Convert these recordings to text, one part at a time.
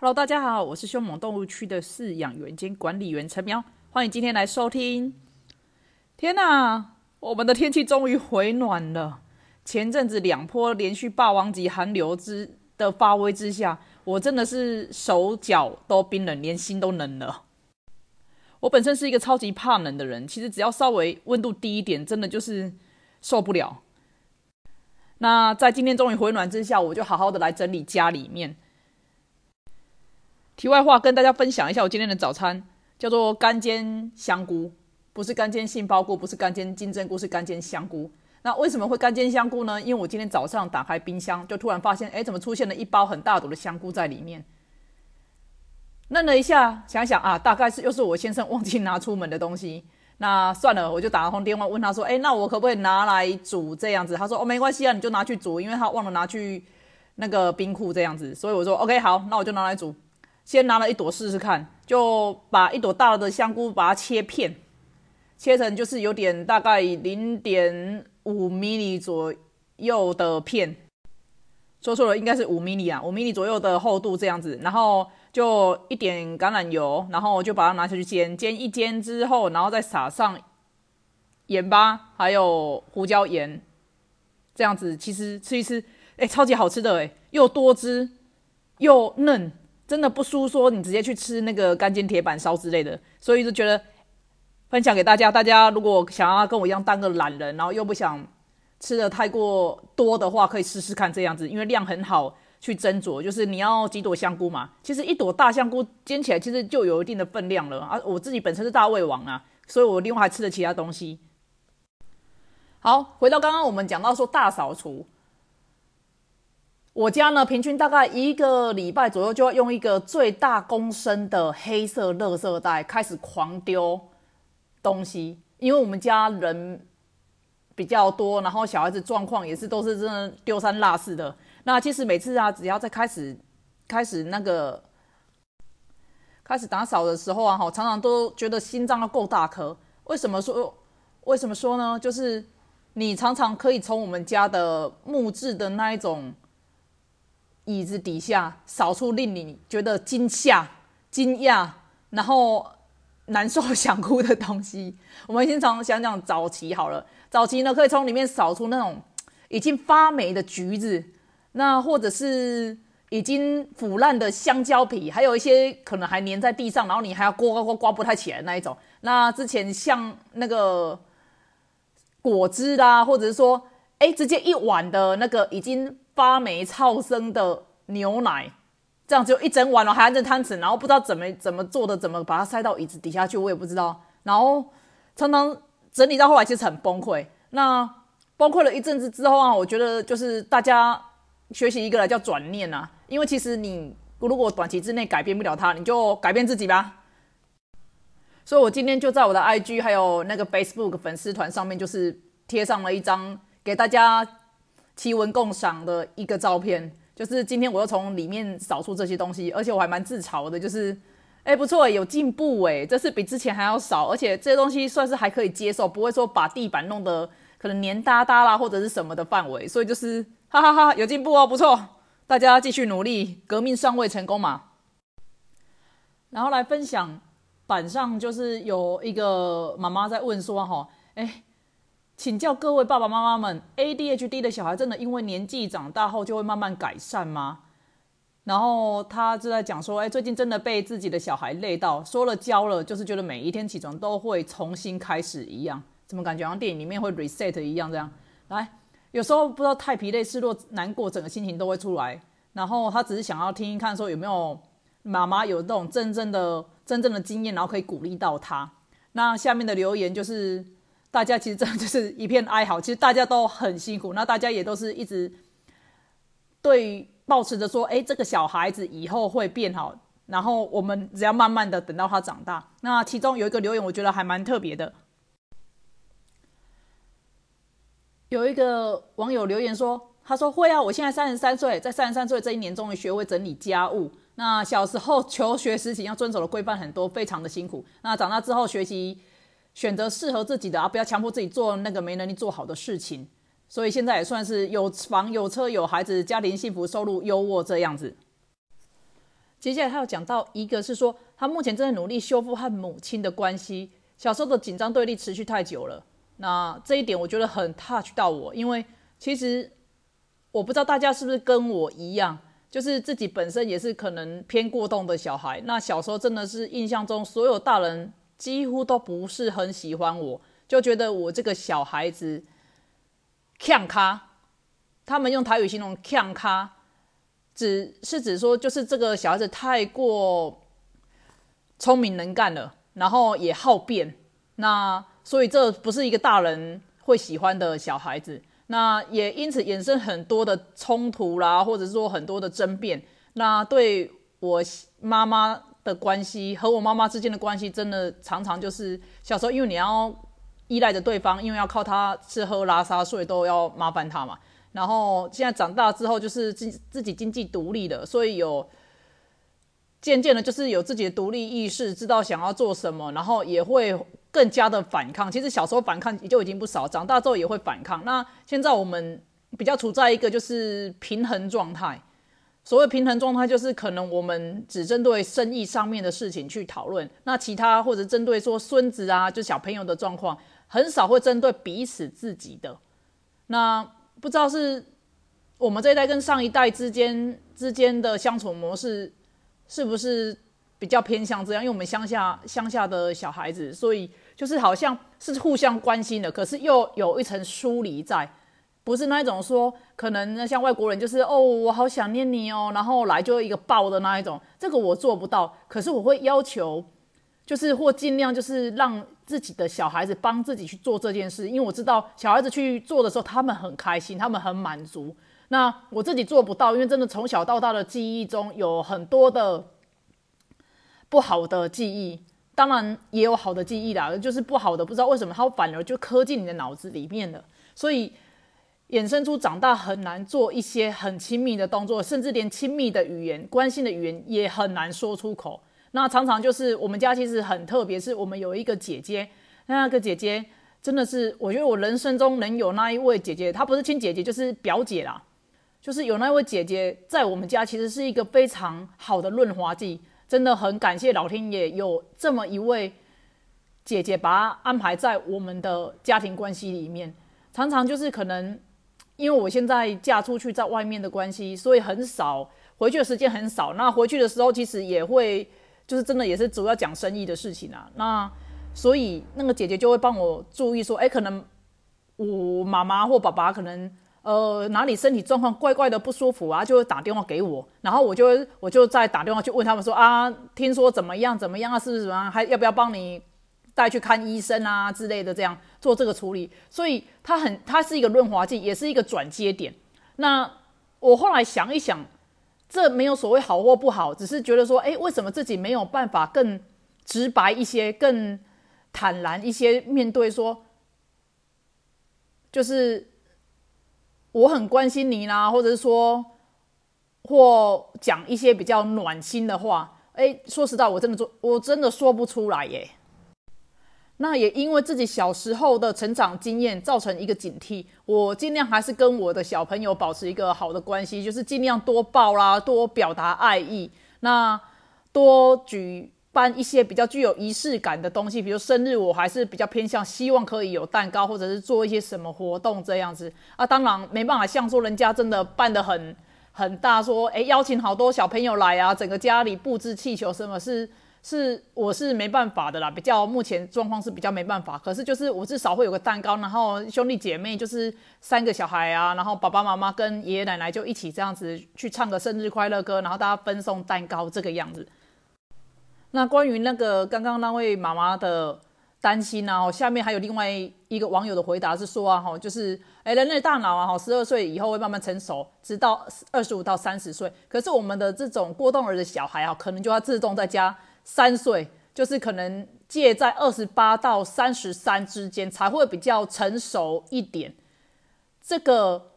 Hello，大家好，我是凶猛动物区的饲养员兼管理员陈苗，欢迎今天来收听。天哪，我们的天气终于回暖了。前阵子两波连续霸王级寒流之的发威之下，我真的是手脚都冰冷，连心都冷了。我本身是一个超级怕冷的人，其实只要稍微温度低一点，真的就是受不了。那在今天终于回暖之下，我就好好的来整理家里面。题外话，跟大家分享一下我今天的早餐，叫做干煎香菇，不是干煎杏鲍菇，不是干煎金针菇，是干煎香菇。那为什么会干煎香菇呢？因为我今天早上打开冰箱，就突然发现，哎，怎么出现了一包很大朵的香菇在里面？愣了一下，想想啊，大概是又是我先生忘记拿出门的东西。那算了，我就打了通电话问他说，哎，那我可不可以拿来煮这样子？他说，哦，没关系啊，你就拿去煮，因为他忘了拿去那个冰库这样子。所以我说，OK，好，那我就拿来煮。先拿了一朵试试看，就把一朵大的香菇把它切片，切成就是有点大概零点五米米左右的片，说错了，应该是五米米啊，五米米左右的厚度这样子。然后就一点橄榄油，然后就把它拿下去煎，煎一煎之后，然后再撒上盐巴，还有胡椒盐，这样子其实吃一吃，哎，超级好吃的哎，又多汁又嫩。真的不输说你直接去吃那个干煎铁板烧之类的，所以就觉得分享给大家。大家如果想要跟我一样当个懒人，然后又不想吃的太过多的话，可以试试看这样子，因为量很好去斟酌。就是你要几朵香菇嘛，其实一朵大香菇煎起来其实就有一定的分量了啊。我自己本身是大胃王啊，所以我另外还吃了其他东西。好，回到刚刚我们讲到说大扫除。我家呢，平均大概一个礼拜左右就要用一个最大公升的黑色垃圾袋开始狂丢东西，因为我们家人比较多，然后小孩子状况也是都是真的丢三落四的。那其实每次啊，只要在开始开始那个开始打扫的时候啊，哈，常常都觉得心脏要够大颗。为什么说为什么说呢？就是你常常可以从我们家的木质的那一种。椅子底下扫出令你觉得惊吓、惊讶，然后难受、想哭的东西。我们经常想讲早期好了，早期呢可以从里面扫出那种已经发霉的橘子，那或者是已经腐烂的香蕉皮，还有一些可能还粘在地上，然后你还要刮刮刮刮不太起来那一种。那之前像那个果汁啦，或者是说，哎，直接一碗的那个已经。发霉超生的牛奶，这样就一整碗了，还按着汤匙，然后不知道怎么怎么做的，怎么把它塞到椅子底下去，我也不知道。然后常常整理到后来，其实很崩溃。那崩溃了一阵子之后啊，我觉得就是大家学习一个来叫转念啊，因为其实你如果短期之内改变不了它，你就改变自己吧。所以我今天就在我的 IG 还有那个 Facebook 粉丝团上面，就是贴上了一张给大家。奇闻共赏的一个照片，就是今天我又从里面扫出这些东西，而且我还蛮自嘲的，就是，哎，不错，有进步哎，这是比之前还要少，而且这些东西算是还可以接受，不会说把地板弄得可能黏哒哒啦或者是什么的范围，所以就是哈哈哈，有进步哦，不错，大家继续努力，革命尚未成功嘛。然后来分享板上就是有一个妈妈在问说哈，哎。请教各位爸爸妈妈们，ADHD 的小孩真的因为年纪长大后就会慢慢改善吗？然后他就在讲说，哎，最近真的被自己的小孩累到，说了教了，就是觉得每一天起床都会重新开始一样，怎么感觉像电影里面会 reset 一样？这样来，有时候不知道太疲累、失落、难过，整个心情都会出来。然后他只是想要听一看，说有没有妈妈有这种真正的、真正的经验，然后可以鼓励到他。那下面的留言就是。大家其实真的就是一片哀嚎，其实大家都很辛苦，那大家也都是一直对保持着说，哎，这个小孩子以后会变好，然后我们只要慢慢的等到他长大。那其中有一个留言，我觉得还蛮特别的，有一个网友留言说，他说会啊，我现在三十三岁，在三十三岁这一年，终于学会整理家务。那小时候求学时期要遵守的规范很多，非常的辛苦。那长大之后学习。选择适合自己的啊，不要强迫自己做那个没能力做好的事情。所以现在也算是有房有车有孩子，家庭幸福，收入优渥这样子。接下来他要讲到一个是说，他目前正在努力修复和母亲的关系。小时候的紧张对立持续太久了，那这一点我觉得很 touch 到我，因为其实我不知道大家是不是跟我一样，就是自己本身也是可能偏过动的小孩。那小时候真的是印象中，所有大人几乎都不是很喜欢我，就觉得我这个小孩子呛咖。他们用台语形容呛咖，只是指说就是这个小孩子太过聪明能干了。然后也好变，那所以这不是一个大人会喜欢的小孩子，那也因此衍生很多的冲突啦，或者说很多的争辩。那对我妈妈的关系和我妈妈之间的关系，真的常常就是小时候，因为你要依赖着对方，因为要靠他吃喝拉撒睡都要麻烦他嘛。然后现在长大之后，就是自自己经济独立了，所以有。渐渐的，就是有自己的独立意识，知道想要做什么，然后也会更加的反抗。其实小时候反抗就已经不少，长大之后也会反抗。那现在我们比较处在一个就是平衡状态。所谓平衡状态，就是可能我们只针对生意上面的事情去讨论，那其他或者针对说孙子啊，就小朋友的状况，很少会针对彼此自己的。那不知道是我们这一代跟上一代之间之间的相处模式。是不是比较偏向这样？因为我们乡下乡下的小孩子，所以就是好像是互相关心的，可是又有一层疏离在，不是那一种说可能像外国人就是哦，我好想念你哦，然后来就一个抱的那一种，这个我做不到。可是我会要求，就是或尽量就是让自己的小孩子帮自己去做这件事，因为我知道小孩子去做的时候，他们很开心，他们很满足。那我自己做不到，因为真的从小到大的记忆中有很多的不好的记忆，当然也有好的记忆啦，就是不好的不知道为什么它反而就刻进你的脑子里面了，所以衍生出长大很难做一些很亲密的动作，甚至连亲密的语言、关心的语言也很难说出口。那常常就是我们家其实很特别，是我们有一个姐姐，那个姐姐真的是我觉得我人生中能有那一位姐姐，她不是亲姐姐就是表姐啦。就是有那位姐姐在我们家，其实是一个非常好的润滑剂，真的很感谢老天爷有这么一位姐姐，把她安排在我们的家庭关系里面。常常就是可能因为我现在嫁出去，在外面的关系，所以很少回去的时间很少。那回去的时候，其实也会就是真的也是主要讲生意的事情啊。那所以那个姐姐就会帮我注意说，哎，可能我妈妈或爸爸可能。呃，哪里身体状况怪怪的不舒服啊，就会打电话给我，然后我就我就再打电话去问他们说啊，听说怎么样怎么样啊，是不是什么，还要不要帮你带去看医生啊之类的，这样做这个处理。所以它很，它是一个润滑剂，也是一个转接点。那我后来想一想，这没有所谓好或不好，只是觉得说，哎，为什么自己没有办法更直白一些，更坦然一些面对说，就是。我很关心你啦，或者是说，或讲一些比较暖心的话。哎，说实在，我真的做，我真的说不出来耶。那也因为自己小时候的成长经验造成一个警惕，我尽量还是跟我的小朋友保持一个好的关系，就是尽量多抱啦，多表达爱意，那多举。办一些比较具有仪式感的东西，比如生日，我还是比较偏向希望可以有蛋糕，或者是做一些什么活动这样子啊。当然没办法像说人家真的办的很很大，说诶邀请好多小朋友来啊，整个家里布置气球什么，是是我是没办法的啦。比较目前状况是比较没办法，可是就是我至少会有个蛋糕，然后兄弟姐妹就是三个小孩啊，然后爸爸妈妈跟爷爷奶奶就一起这样子去唱个生日快乐歌，然后大家分送蛋糕这个样子。那关于那个刚刚那位妈妈的担心呢？下面还有另外一个网友的回答是说啊，哈，就是哎，人类大脑啊，哈，十二岁以后会慢慢成熟，直到二十五到三十岁。可是我们的这种过动儿的小孩啊，可能就要自动再加三岁，就是可能介在二十八到三十三之间才会比较成熟一点。这个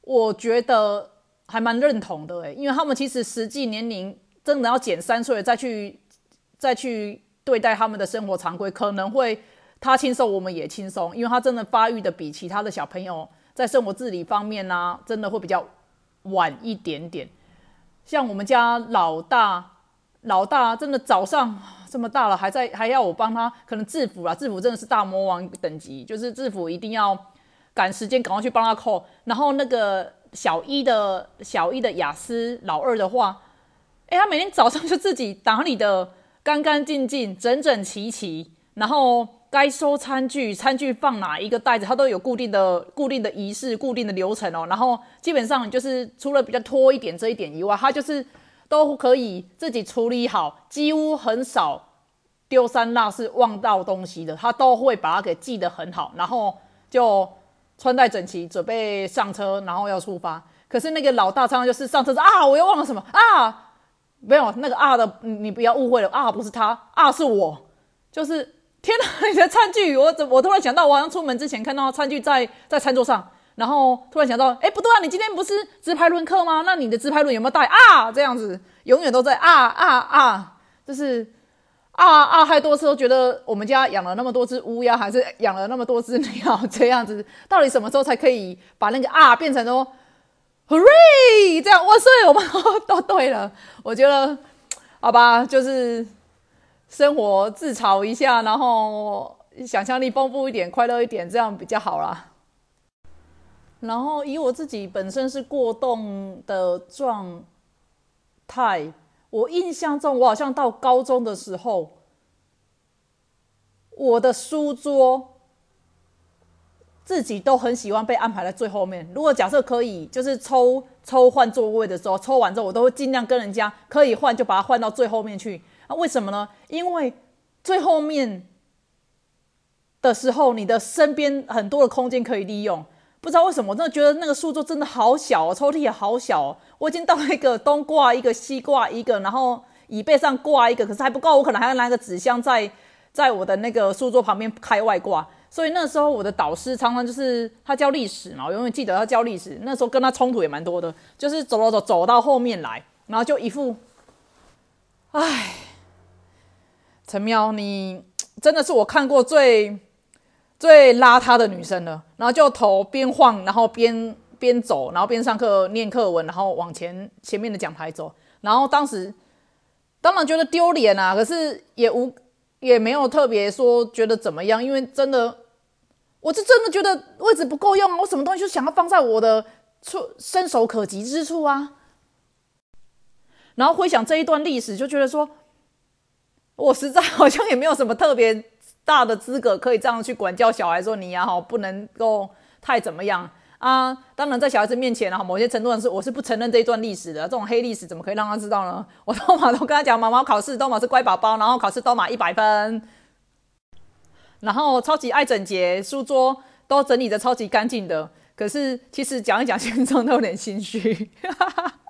我觉得还蛮认同的，哎，因为他们其实实际年龄真的要减三岁再去。再去对待他们的生活常规，可能会他轻松，我们也轻松，因为他真的发育的比其他的小朋友在生活自理方面呢，真的会比较晚一点点。像我们家老大，老大真的早上 这么大了，还在还要我帮他，可能制服啦，制服真的是大魔王等级，就是制服一定要赶时间，赶快去帮他扣。然后那个小一的小一的雅思老二的话，哎，他每天早上就自己打理的干干净净、整整齐齐，然后。该收餐具，餐具放哪一个袋子，他都有固定的、固定的仪式、固定的流程哦。然后基本上就是除了比较拖一点这一点以外，他就是都可以自己处理好，几乎很少丢三落四忘到东西的，他都会把它给记得很好。然后就穿戴整齐，准备上车，然后要出发。可是那个老大常常就是上车说啊，我又忘了什么啊？没有那个啊的，你不要误会了啊，不是他啊，是我，就是。天哪！你的餐具，我怎我突然想到，我好像出门之前看到餐具在在餐桌上，然后突然想到，哎，不对啊，你今天不是自拍轮课吗？那你的自拍轮有没有带啊？这样子永远都在啊啊啊，就是啊啊，太多次都觉得我们家养了那么多只乌鸦，还是养了那么多只鸟，这样子到底什么时候才可以把那个啊变成说 hooray 这样？哇塞，我们都对了。我觉得好吧，就是。生活自嘲一下，然后想象力丰富一点，快乐一点，这样比较好啦。然后以我自己本身是过动的状态，我印象中我好像到高中的时候，我的书桌自己都很喜欢被安排在最后面。如果假设可以，就是抽抽换座位的时候，抽完之后我都会尽量跟人家可以换，就把它换到最后面去。那为什么呢？因为最后面的时候，你的身边很多的空间可以利用。不知道为什么，我真的觉得那个书桌真的好小哦，抽屉也好小。我已经到一个东挂一个，西挂一个，然后椅背上挂一个，可是还不够，我可能还要拿个纸箱在在我的那个书桌旁边开外挂。所以那时候我的导师常常就是他教历史嘛，我永远记得他教历史。那时候跟他冲突也蛮多的，就是走走走走到后面来，然后就一副，唉。陈喵，你真的是我看过最最邋遢的女生了。然后就头边晃，然后边边走，然后边上课念课文，然后往前前面的讲台走。然后当时当然觉得丢脸啊，可是也无也没有特别说觉得怎么样，因为真的我是真的觉得位置不够用啊，我什么东西就想要放在我的触伸手可及之处啊。然后回想这一段历史，就觉得说。我实在好像也没有什么特别大的资格可以这样去管教小孩，说你呀哈不能够太怎么样啊。当然在小孩子面前呢，某些程度上是我是不承认这一段历史的。这种黑历史怎么可以让他知道呢？我都马都跟他讲，毛毛考试都马是乖宝宝，然后考试都马一百分，然后超级爱整洁，书桌都整理的超级干净的。可是其实讲一讲，心中都有点心虚。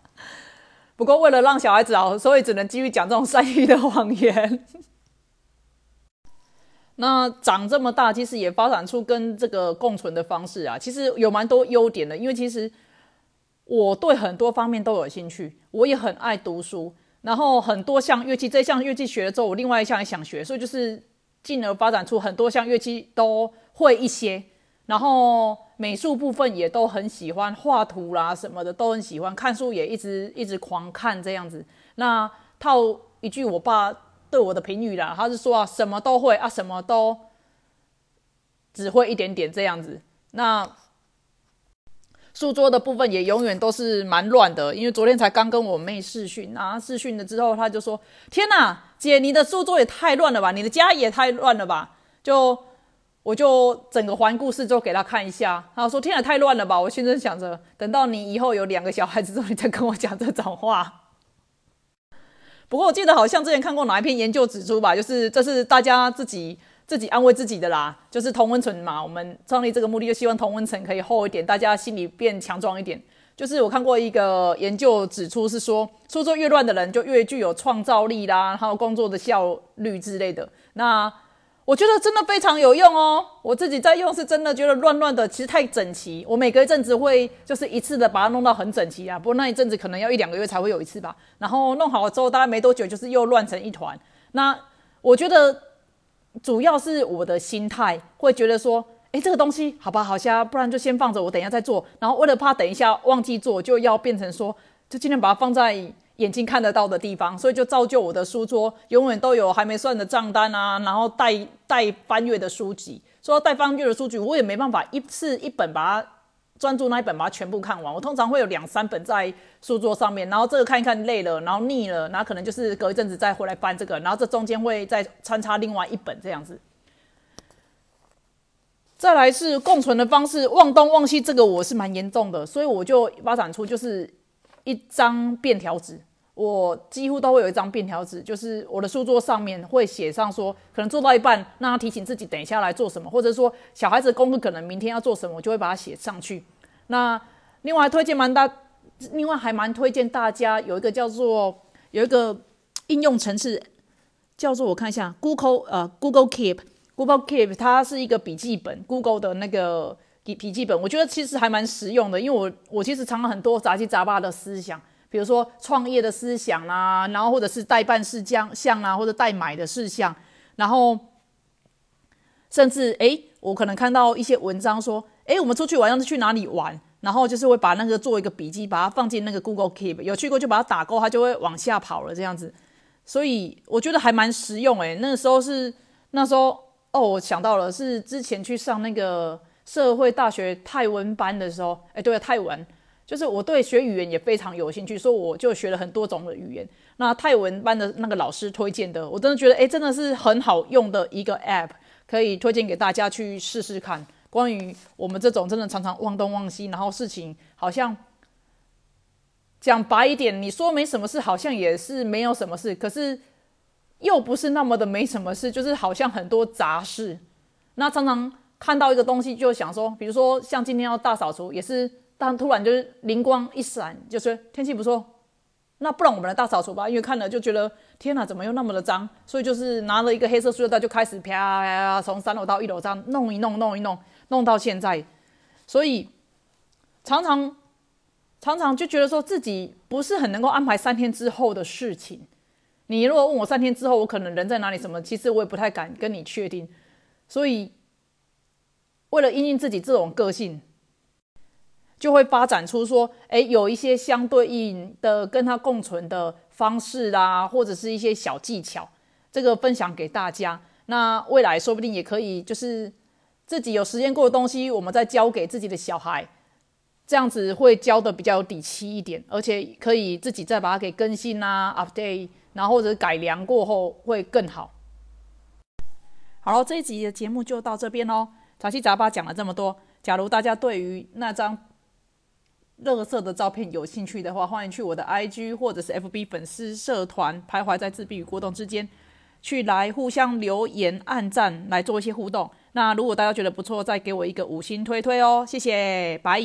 不过，为了让小孩子好，所以只能继续讲这种善意的谎言。那长这么大，其实也发展出跟这个共存的方式啊，其实有蛮多优点的。因为其实我对很多方面都有兴趣，我也很爱读书。然后很多项乐器，这项乐器学了之后，我另外一项也想学，所以就是进而发展出很多项乐器都会一些。然后。美术部分也都很喜欢画图啦，什么的都很喜欢看书，也一直一直狂看这样子。那套一句我爸对我的评语啦，他是说啊，什么都会啊，什么都只会一点点这样子。那书桌的部分也永远都是蛮乱的，因为昨天才刚跟我妹试训，然后试训了之后，他就说：“天哪，姐，你的书桌也太乱了吧，你的家也太乱了吧。”就我就整个环顾四周给他看一下，他说：“天啊，太乱了吧！”我心中想着，等到你以后有两个小孩子之后，你再跟我讲这种话。不过我记得好像之前看过哪一篇研究指出吧，就是这是大家自己自己安慰自己的啦，就是同温层嘛。我们创立这个目的就希望同温层可以厚一点，大家心里变强壮一点。就是我看过一个研究指出是说，书桌越乱的人就越具有创造力啦，还有工作的效率之类的。那我觉得真的非常有用哦！我自己在用，是真的觉得乱乱的，其实太整齐。我每隔一阵子会就是一次的把它弄到很整齐啊，不过那一阵子可能要一两个月才会有一次吧。然后弄好了之后，大概没多久就是又乱成一团。那我觉得主要是我的心态会觉得说，哎，这个东西好吧，好像不然就先放着，我等一下再做。然后为了怕等一下忘记做，就要变成说，就尽量把它放在眼睛看得到的地方，所以就造就我的书桌永远都有还没算的账单啊，然后带带翻阅的书籍。说带翻阅的书籍，我也没办法一次一本把它专注那一本把它全部看完。我通常会有两三本在书桌上面，然后这个看一看累了，然后腻了，然后可能就是隔一阵子再回来翻这个，然后这中间会再穿插另外一本这样子。再来是共存的方式，忘东忘西，这个我是蛮严重的，所以我就发展出就是一张便条纸。我几乎都会有一张便条纸，就是我的书桌上面会写上说，可能做到一半，让他提醒自己等一下来做什么，或者说小孩子功课可能明天要做什么，我就会把它写上去。那另外推荐蛮大，另外还蛮推荐大家有一个叫做有一个应用程式，叫做我看一下，Google 呃 Google Keep，Google Keep 它是一个笔记本，Google 的那个笔笔记本，我觉得其实还蛮实用的，因为我我其实藏了很多杂七杂八的思想。比如说创业的思想啦，然后或者是代办事项项啊，或者代买的事项，然后甚至哎，我可能看到一些文章说，哎，我们出去玩要去哪里玩，然后就是会把那个做一个笔记，把它放进那个 Google Keep，有去过就把它打勾，它就会往下跑了这样子。所以我觉得还蛮实用哎。那个时候是那时候哦，我想到了是之前去上那个社会大学泰文班的时候，哎，对了，泰文。就是我对学语言也非常有兴趣，所以我就学了很多种的语言。那泰文班的那个老师推荐的，我真的觉得，哎，真的是很好用的一个 App，可以推荐给大家去试试看。关于我们这种真的常常忘东忘西，然后事情好像讲白一点，你说没什么事，好像也是没有什么事，可是又不是那么的没什么事，就是好像很多杂事。那常常看到一个东西，就想说，比如说像今天要大扫除，也是。但突然就是灵光一闪，就是天气不错，那不然我们来大扫除吧。因为看了就觉得天哪，怎么又那么的脏？所以就是拿了一个黑色塑料袋，就开始啪啪从三楼到一楼这样弄一弄，弄一弄，弄到现在。所以常常常常就觉得说自己不是很能够安排三天之后的事情。你如果问我三天之后我可能人在哪里什么，其实我也不太敢跟你确定。所以为了应应自己这种个性。就会发展出说，哎，有一些相对应的跟它共存的方式啦，或者是一些小技巧，这个分享给大家。那未来说不定也可以，就是自己有实验过的东西，我们再教给自己的小孩，这样子会教的比较有底气一点，而且可以自己再把它给更新啊，update，然后或者改良过后会更好。好了，这一集的节目就到这边喽。杂七杂八讲了这么多，假如大家对于那张。乐色的照片有兴趣的话，欢迎去我的 IG 或者是 FB 粉丝社团，徘徊在自闭与过动之间，去来互相留言、按赞，来做一些互动。那如果大家觉得不错，再给我一个五星推推哦，谢谢，拜。